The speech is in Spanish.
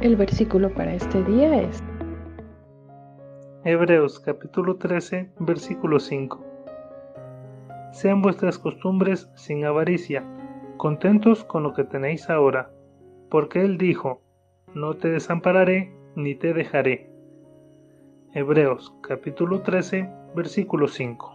El versículo para este día es Hebreos capítulo 13, versículo 5. Sean vuestras costumbres sin avaricia, contentos con lo que tenéis ahora, porque Él dijo, no te desampararé ni te dejaré. Hebreos capítulo 13, versículo 5.